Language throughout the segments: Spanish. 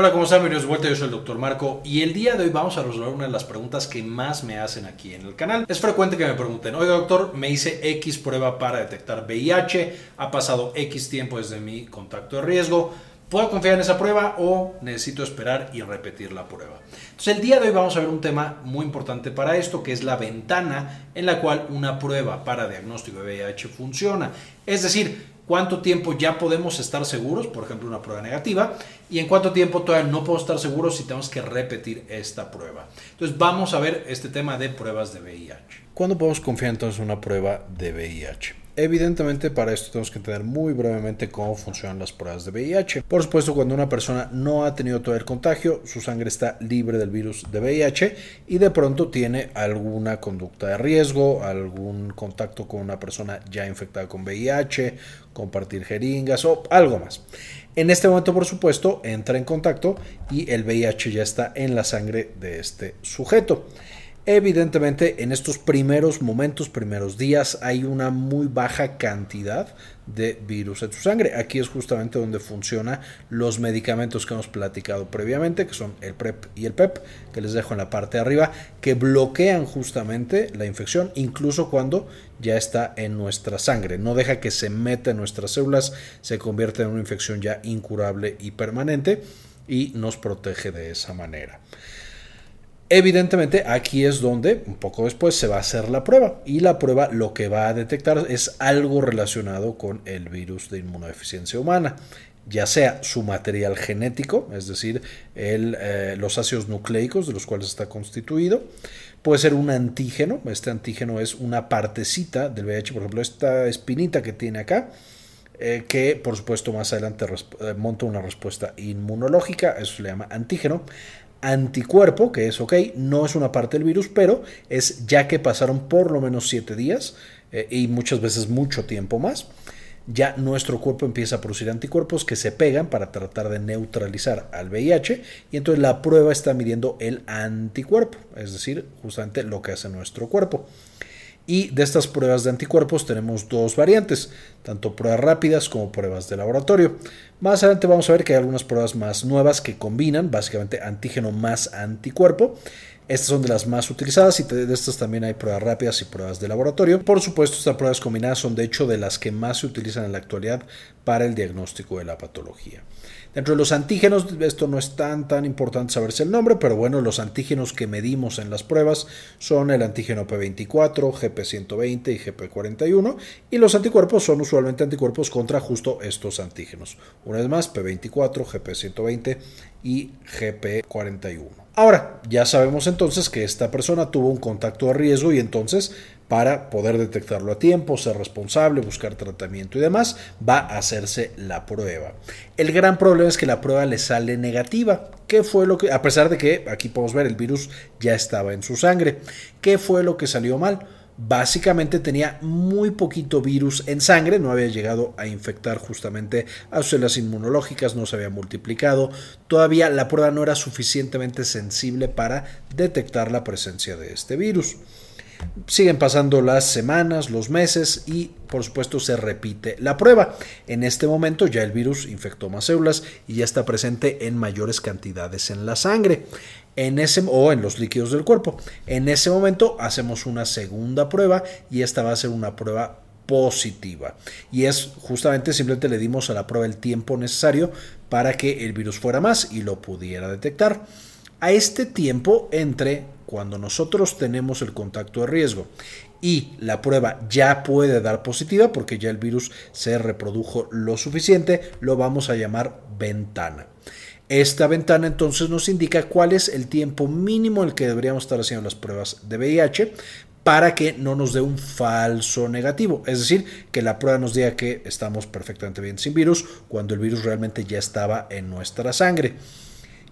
Hola, ¿cómo están? Bienvenidos de vuelta, yo soy el Dr. Marco y el día de hoy vamos a resolver una de las preguntas que más me hacen aquí en el canal. Es frecuente que me pregunten, oiga doctor, me hice X prueba para detectar VIH, ha pasado X tiempo desde mi contacto de riesgo, ¿puedo confiar en esa prueba o necesito esperar y repetir la prueba? Entonces el día de hoy vamos a ver un tema muy importante para esto, que es la ventana en la cual una prueba para diagnóstico de VIH funciona. Es decir, cuánto tiempo ya podemos estar seguros, por ejemplo, una prueba negativa, y en cuánto tiempo todavía no podemos estar seguros si tenemos que repetir esta prueba. Entonces, vamos a ver este tema de pruebas de VIH. ¿Cuándo podemos confiar entonces en una prueba de VIH? Evidentemente para esto tenemos que entender muy brevemente cómo funcionan las pruebas de VIH. Por supuesto, cuando una persona no ha tenido todo el contagio, su sangre está libre del virus de VIH y de pronto tiene alguna conducta de riesgo, algún contacto con una persona ya infectada con VIH, compartir jeringas o algo más. En este momento, por supuesto, entra en contacto y el VIH ya está en la sangre de este sujeto. Evidentemente, en estos primeros momentos, primeros días, hay una muy baja cantidad de virus en su sangre. Aquí es justamente donde funcionan los medicamentos que hemos platicado previamente, que son el PrEP y el PEP, que les dejo en la parte de arriba, que bloquean justamente la infección, incluso cuando ya está en nuestra sangre. No deja que se meta en nuestras células, se convierte en una infección ya incurable y permanente y nos protege de esa manera. Evidentemente aquí es donde un poco después se va a hacer la prueba. Y la prueba lo que va a detectar es algo relacionado con el virus de inmunodeficiencia humana ya sea su material genético, es decir, eh, los ácidos nucleicos de los cuales está constituido, puede ser un antígeno, este antígeno es una partecita del VIH, por ejemplo, esta espinita que tiene acá, eh, que por supuesto más adelante eh, monta una respuesta inmunológica, eso se le llama antígeno anticuerpo, que es ok, no es una parte del virus, pero es ya que pasaron por lo menos 7 días eh, y muchas veces mucho tiempo más, ya nuestro cuerpo empieza a producir anticuerpos que se pegan para tratar de neutralizar al VIH y entonces la prueba está midiendo el anticuerpo, es decir, justamente lo que hace nuestro cuerpo. Y de estas pruebas de anticuerpos tenemos dos variantes, tanto pruebas rápidas como pruebas de laboratorio. Más adelante vamos a ver que hay algunas pruebas más nuevas que combinan básicamente antígeno más anticuerpo. Estas son de las más utilizadas y de estas también hay pruebas rápidas y pruebas de laboratorio. Por supuesto, estas pruebas combinadas son de hecho de las que más se utilizan en la actualidad para el diagnóstico de la patología. Dentro de los antígenos, esto no es tan tan importante saberse el nombre, pero bueno, los antígenos que medimos en las pruebas son el antígeno P24, GP120 y GP41, y los anticuerpos son usualmente anticuerpos contra justo estos antígenos. Una vez más, P24, GP120 y GP41. Ahora, ya sabemos entonces que esta persona tuvo un contacto de riesgo y entonces para poder detectarlo a tiempo, ser responsable, buscar tratamiento y demás, va a hacerse la prueba. El gran problema es que la prueba le sale negativa. ¿Qué fue lo que, a pesar de que aquí podemos ver el virus ya estaba en su sangre, qué fue lo que salió mal? Básicamente tenía muy poquito virus en sangre, no había llegado a infectar justamente a células inmunológicas, no se había multiplicado, todavía la prueba no era suficientemente sensible para detectar la presencia de este virus. Siguen pasando las semanas, los meses y por supuesto se repite la prueba. En este momento ya el virus infectó más células y ya está presente en mayores cantidades en la sangre en ese, o en los líquidos del cuerpo. En ese momento hacemos una segunda prueba y esta va a ser una prueba positiva. Y es justamente simplemente le dimos a la prueba el tiempo necesario para que el virus fuera más y lo pudiera detectar. A este tiempo entre cuando nosotros tenemos el contacto de riesgo y la prueba ya puede dar positiva porque ya el virus se reprodujo lo suficiente, lo vamos a llamar ventana. Esta ventana entonces nos indica cuál es el tiempo mínimo en el que deberíamos estar haciendo las pruebas de VIH para que no nos dé un falso negativo. Es decir, que la prueba nos diga que estamos perfectamente bien sin virus cuando el virus realmente ya estaba en nuestra sangre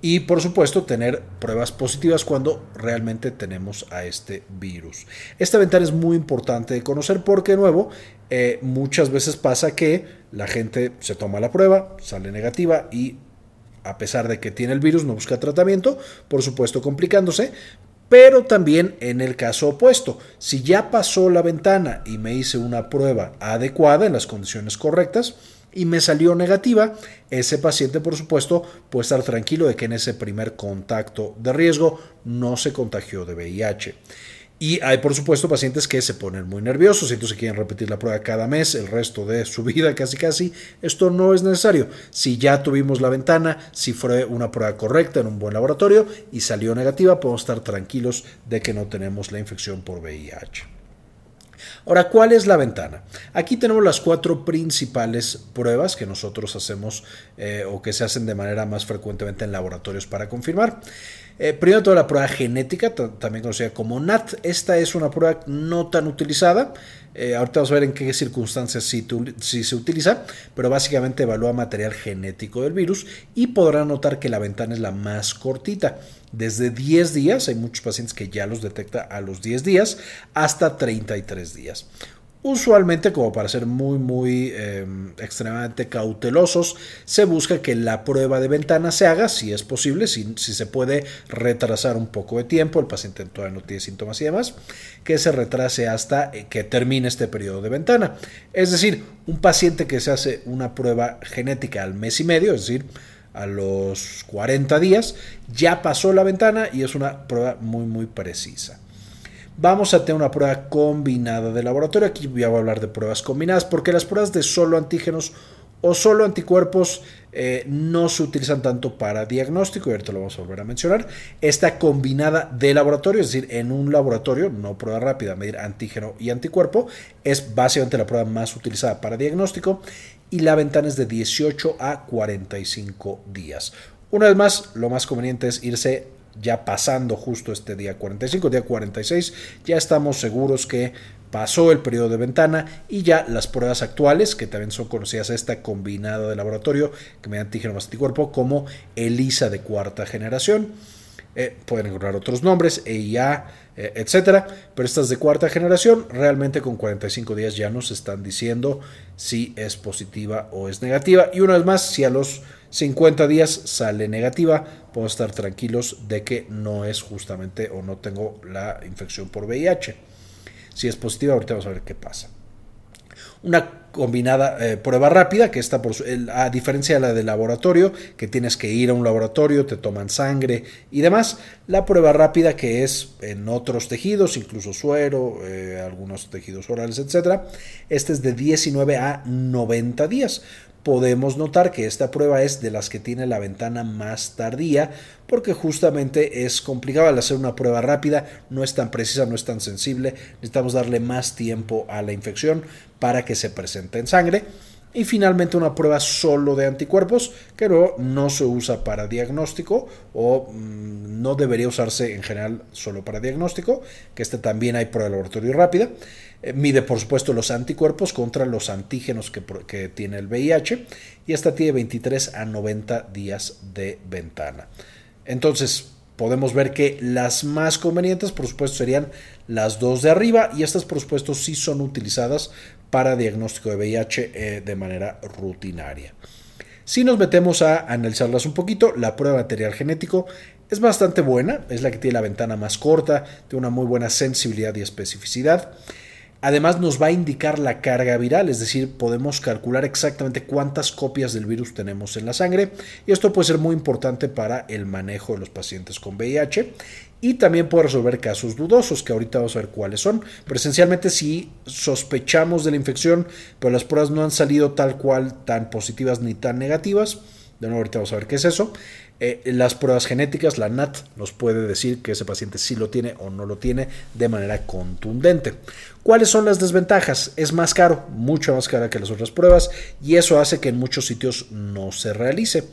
y por supuesto tener pruebas positivas cuando realmente tenemos a este virus. Esta ventana es muy importante de conocer porque de nuevo eh, muchas veces pasa que la gente se toma la prueba, sale negativa y a pesar de que tiene el virus no busca tratamiento, por supuesto complicándose, pero también en el caso opuesto, si ya pasó la ventana y me hice una prueba adecuada en las condiciones correctas, y me salió negativa, ese paciente por supuesto puede estar tranquilo de que en ese primer contacto de riesgo no se contagió de VIH. Y hay, por supuesto, pacientes que se ponen muy nerviosos y entonces quieren repetir la prueba cada mes, el resto de su vida casi casi. Esto no es necesario. Si ya tuvimos la ventana, si fue una prueba correcta en un buen laboratorio y salió negativa, podemos estar tranquilos de que no tenemos la infección por VIH. Ahora, ¿cuál es la ventana? Aquí tenemos las cuatro principales pruebas que nosotros hacemos eh, o que se hacen de manera más frecuentemente en laboratorios para confirmar. Eh, primero toda la prueba genética, también conocida como NAT. Esta es una prueba no tan utilizada. Eh, ahorita vamos a ver en qué circunstancias sí, se utiliza, pero básicamente evalúa material genético del virus y podrán notar que la ventana es la más cortita. Desde 10 días, hay muchos pacientes que ya los detecta a los 10 días, hasta 33 días. Usualmente, como para ser muy, muy em, extremadamente cautelosos, se busca que la prueba de ventana se haga, si es posible, si, si, se puede retrasar un poco de tiempo, el paciente todavía no tiene síntomas y demás, que se retrase hasta eh, que termine este periodo de ventana. Es decir, un paciente que se hace una prueba genética al mes y medio, es decir, a los 40 días, ya pasó la ventana y es una prueba muy, muy precisa. Vamos a tener una prueba combinada de laboratorio. Aquí voy a hablar de pruebas combinadas porque las pruebas de solo antígenos o solo anticuerpos eh, no se utilizan tanto para diagnóstico, y ahorita lo vamos a volver a mencionar. Esta combinada de laboratorio, es decir, en un laboratorio, no prueba rápida, medir antígeno y anticuerpo, es básicamente la prueba más utilizada para diagnóstico y la ventana es de 18 a 45 días. Una vez más, lo más conveniente es irse ya pasando justo este día 45, día 46, ya estamos seguros que pasó el periodo de ventana y ya las pruebas actuales, que también son conocidas esta combinada de laboratorio, que me antígeno más anticuerpo, como ELISA de cuarta generación. Eh, pueden encontrar otros nombres, EIA, eh, etcétera, pero estas de cuarta generación realmente con 45 días ya nos están diciendo si es positiva o es negativa. Y una vez más, si a los 50 días sale negativa, puedo estar tranquilos de que no es justamente o no tengo la infección por VIH. Si es positiva, ahorita vamos a ver qué pasa. Una combinada eh, prueba rápida, que está por a diferencia de la de laboratorio, que tienes que ir a un laboratorio, te toman sangre y demás. La prueba rápida, que es en otros tejidos, incluso suero, eh, algunos tejidos orales, etcétera. Este es de 19 a 90 días podemos notar que esta prueba es de las que tiene la ventana más tardía porque justamente es complicado al hacer una prueba rápida, no es tan precisa, no es tan sensible, necesitamos darle más tiempo a la infección para que se presente en sangre. Y finalmente una prueba solo de anticuerpos, que no, no se usa para diagnóstico o mm, no debería usarse en general solo para diagnóstico, que este también hay prueba de laboratorio rápida. Eh, mide, por supuesto, los anticuerpos contra los antígenos que, que tiene el VIH y esta tiene 23 a 90 días de ventana. Entonces, podemos ver que las más convenientes, por supuesto, serían las dos de arriba y estas, por supuesto, sí son utilizadas para diagnóstico de VIH eh, de manera rutinaria. Si nos metemos a analizarlas un poquito, la prueba de material genético es bastante buena, es la que tiene la ventana más corta, tiene una muy buena sensibilidad y especificidad. Además nos va a indicar la carga viral, es decir, podemos calcular exactamente cuántas copias del virus tenemos en la sangre y esto puede ser muy importante para el manejo de los pacientes con VIH y también puede resolver casos dudosos, que ahorita vamos a ver cuáles son. Pero esencialmente si sospechamos de la infección, pero las pruebas no han salido tal cual, tan positivas ni tan negativas, de nuevo ahorita vamos a ver qué es eso. Eh, las pruebas genéticas, la NAT, nos puede decir que ese paciente sí lo tiene o no lo tiene de manera contundente. ¿Cuáles son las desventajas? Es más caro, mucho más cara que las otras pruebas y eso hace que en muchos sitios no se realice.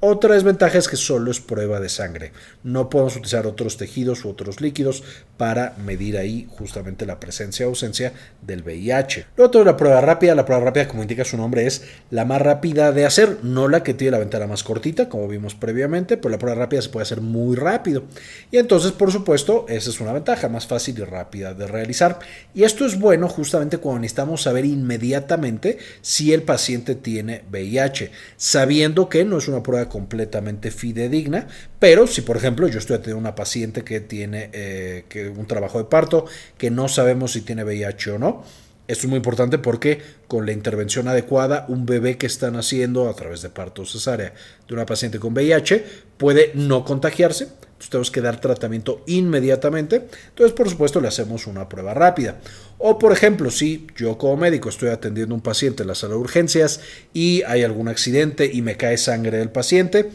Otra desventaja es que solo es prueba de sangre. No podemos utilizar otros tejidos u otros líquidos para medir ahí justamente la presencia o ausencia del VIH. Luego tenemos la prueba rápida. La prueba rápida, como indica su nombre, es la más rápida de hacer, no la que tiene la ventana más cortita, como vimos previamente, pero la prueba rápida se puede hacer muy rápido. Y entonces, por supuesto, esa es una ventaja, más fácil y rápida de realizar. Y esto es bueno justamente cuando necesitamos saber inmediatamente si el paciente tiene VIH, sabiendo que no es una prueba completamente fidedigna, pero si por ejemplo yo estoy teniendo una paciente que tiene eh, que un trabajo de parto, que no sabemos si tiene VIH o no, Esto es muy importante porque con la intervención adecuada, un bebé que está naciendo a través de parto cesárea de una paciente con VIH puede no contagiarse. Entonces tenemos que dar tratamiento inmediatamente. Entonces, por supuesto, le hacemos una prueba rápida. O, por ejemplo, si yo como médico estoy atendiendo a un paciente en la sala de urgencias y hay algún accidente y me cae sangre del paciente,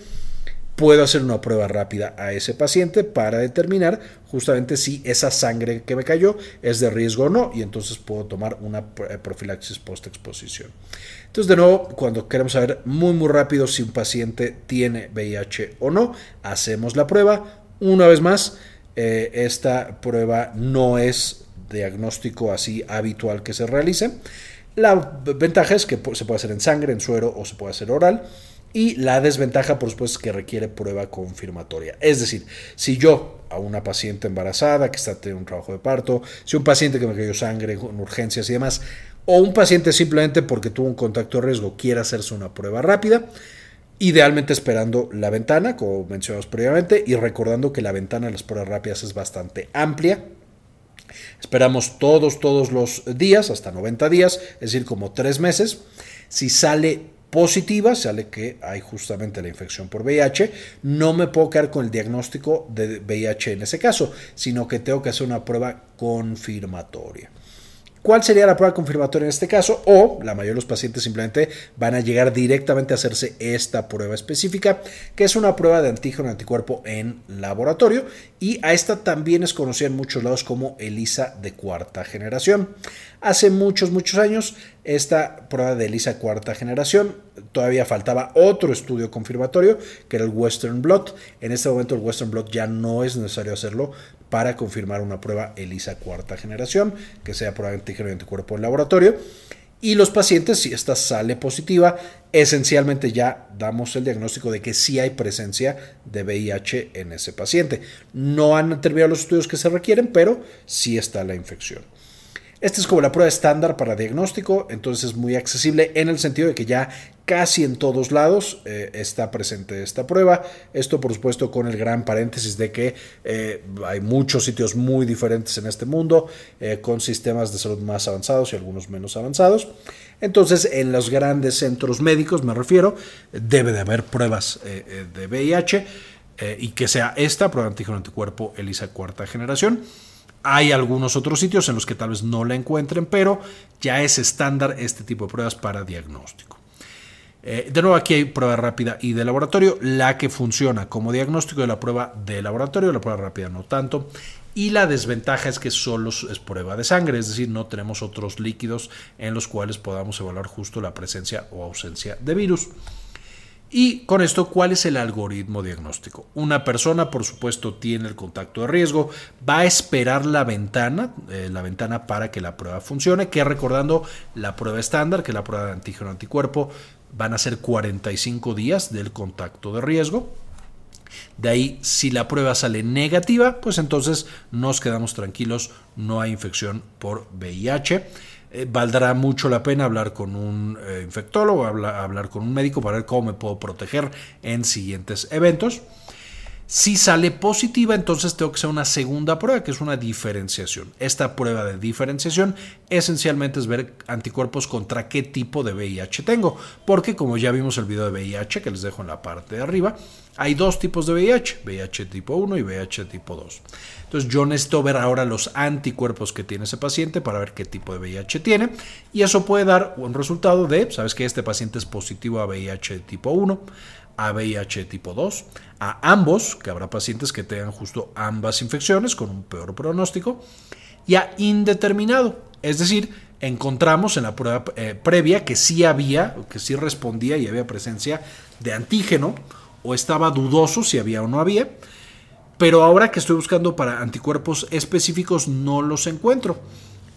puedo hacer una prueba rápida a ese paciente para determinar justamente si esa sangre que me cayó es de riesgo o no y entonces puedo tomar una eh, profilaxis post-exposición. Entonces, de nuevo, cuando queremos saber muy muy rápido si un paciente tiene VIH o no, hacemos la prueba. Una vez más, eh, esta prueba no es diagnóstico así habitual que se realice. La ventaja es que se puede hacer en sangre, en suero o se puede hacer oral. Y la desventaja, por supuesto, es que requiere prueba confirmatoria. Es decir, si yo a una paciente embarazada que está teniendo un trabajo de parto, si un paciente que me cayó sangre en urgencias y demás, o un paciente simplemente porque tuvo un contacto de riesgo quiere hacerse una prueba rápida, idealmente esperando la ventana, como mencionamos previamente, y recordando que la ventana de las pruebas rápidas es bastante amplia. Esperamos todos, todos los días, hasta 90 días, es decir, como tres meses. Si sale positiva, sale que hay justamente la infección por VIH, no me puedo quedar con el diagnóstico de VIH en ese caso, sino que tengo que hacer una prueba confirmatoria. ¿Cuál sería la prueba confirmatoria en este caso? O la mayoría de los pacientes simplemente van a llegar directamente a hacerse esta prueba específica, que es una prueba de antígeno anticuerpo en laboratorio y a esta también es conocida en muchos lados como ELISA de cuarta generación. Hace muchos, muchos años, esta prueba de ELISA cuarta generación, todavía faltaba otro estudio confirmatorio, que era el Western Blot. En este momento el Western Blot ya no es necesario hacerlo para confirmar una prueba ELISA cuarta generación, que sea prueba de antígeno y anticuerpo en laboratorio. Y los pacientes, si esta sale positiva, esencialmente ya damos el diagnóstico de que sí hay presencia de VIH en ese paciente. No han terminado los estudios que se requieren, pero sí está la infección. Esta es como la prueba estándar para diagnóstico, entonces es muy accesible en el sentido de que ya casi en todos lados eh, está presente esta prueba. Esto por supuesto con el gran paréntesis de que eh, hay muchos sitios muy diferentes en este mundo, eh, con sistemas de salud más avanzados y algunos menos avanzados. Entonces en los grandes centros médicos, me refiero, debe de haber pruebas de VIH y que sea esta prueba antígeno anticuerpo ELISA cuarta generación. Hay algunos otros sitios en los que tal vez no la encuentren, pero ya es estándar este tipo de pruebas para diagnóstico. Eh, de nuevo, aquí hay prueba rápida y de laboratorio. La que funciona como diagnóstico de la prueba de laboratorio, la prueba rápida no tanto. Y la desventaja es que solo es prueba de sangre, es decir, no tenemos otros líquidos en los cuales podamos evaluar justo la presencia o ausencia de virus. Y con esto, ¿cuál es el algoritmo diagnóstico? Una persona, por supuesto, tiene el contacto de riesgo, va a esperar la ventana, eh, la ventana para que la prueba funcione, que recordando la prueba estándar, que es la prueba de antígeno anticuerpo, van a ser 45 días del contacto de riesgo. De ahí, si la prueba sale negativa, pues entonces nos quedamos tranquilos, no hay infección por VIH. Eh, valdrá mucho la pena hablar con un eh, infectólogo, hablar con un médico para ver cómo me puedo proteger en siguientes eventos. Si sale positiva, entonces tengo que hacer una segunda prueba, que es una diferenciación. Esta prueba de diferenciación esencialmente es ver anticuerpos contra qué tipo de VIH tengo, porque como ya vimos el video de VIH que les dejo en la parte de arriba, hay dos tipos de VIH, VIH tipo 1 y VIH tipo 2. Entonces yo necesito ver ahora los anticuerpos que tiene ese paciente para ver qué tipo de VIH tiene. Y eso puede dar un resultado de, sabes que este paciente es positivo a VIH tipo 1, a VIH tipo 2, a ambos, que habrá pacientes que tengan justo ambas infecciones con un peor pronóstico, y a indeterminado, es decir, encontramos en la prueba eh, previa que sí había, que sí respondía y había presencia de antígeno, o estaba dudoso si había o no había, pero ahora que estoy buscando para anticuerpos específicos no los encuentro.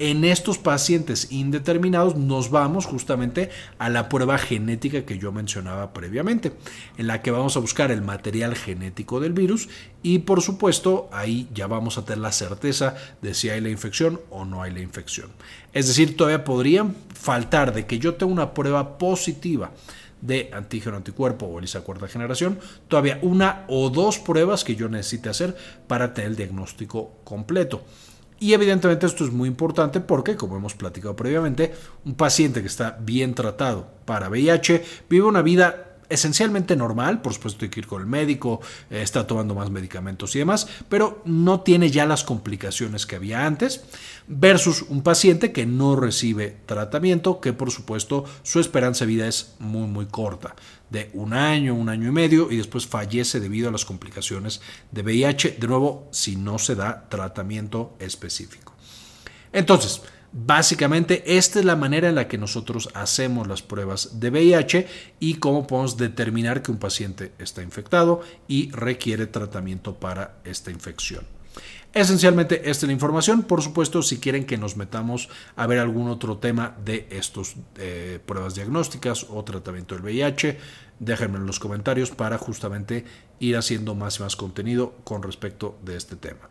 En estos pacientes indeterminados nos vamos justamente a la prueba genética que yo mencionaba previamente, en la que vamos a buscar el material genético del virus y por supuesto ahí ya vamos a tener la certeza de si hay la infección o no hay la infección. Es decir, todavía podrían faltar de que yo tenga una prueba positiva de antígeno anticuerpo o ELISA cuarta generación, todavía una o dos pruebas que yo necesite hacer para tener el diagnóstico completo. Y evidentemente esto es muy importante porque, como hemos platicado previamente, un paciente que está bien tratado para VIH vive una vida esencialmente normal, por supuesto hay que ir con el médico, eh, está tomando más medicamentos y demás, pero no tiene ya las complicaciones que había antes, versus un paciente que no recibe tratamiento, que por supuesto su esperanza de vida es muy muy corta, de un año, un año y medio, y después fallece debido a las complicaciones de VIH, de nuevo, si no se da tratamiento específico. Entonces, Básicamente, esta es la manera en la que nosotros hacemos las pruebas de VIH y cómo podemos determinar que un paciente está infectado y requiere tratamiento para esta infección. Esencialmente, esta es la información. Por supuesto, si quieren que nos metamos a ver algún otro tema de estas eh, pruebas diagnósticas o tratamiento del VIH, déjenme en los comentarios para justamente ir haciendo más y más contenido con respecto de este tema.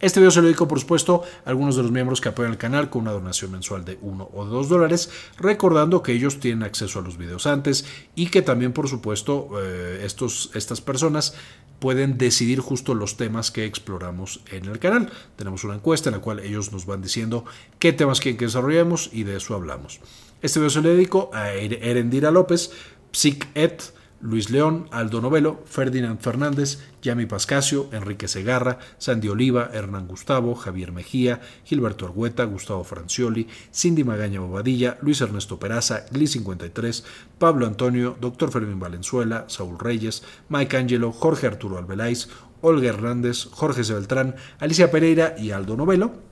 Este video se lo dedico, por supuesto, a algunos de los miembros que apoyan el canal con una donación mensual de 1 o 2 dólares, recordando que ellos tienen acceso a los videos antes y que también, por supuesto, eh, estos, estas personas pueden decidir justo los temas que exploramos en el canal. Tenemos una encuesta en la cual ellos nos van diciendo qué temas quieren que desarrollemos y de eso hablamos. Este video se lo dedico a Erendira López, PsycEd, Luis León, Aldo Novelo, Ferdinand Fernández, Yami Pascasio, Enrique Segarra, Sandy Oliva, Hernán Gustavo, Javier Mejía, Gilberto Argueta, Gustavo Francioli, Cindy Magaña Bobadilla, Luis Ernesto Peraza, Gli53, Pablo Antonio, Dr. Fermín Valenzuela, Saúl Reyes, Mike Angelo, Jorge Arturo Albeláiz, Olga Hernández, Jorge Sebeltrán, Alicia Pereira y Aldo Novelo.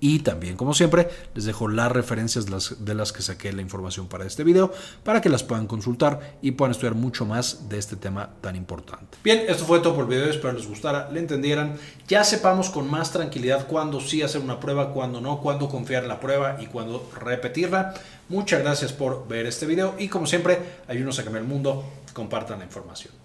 Y también, como siempre, les dejo las referencias de las, que saqué la información para este video para que las puedan consultar y puedan estudiar mucho más de este tema tan importante. Bien, esto fue todo por el video. Espero les gustara, le entendieran. Ya sepamos con más tranquilidad cuándo sí hacer una prueba, cuándo no, cuándo confiar en la prueba y cuándo repetirla. Muchas gracias por ver este video y como siempre, ayúdenos a cambiar el mundo. Compartan la información.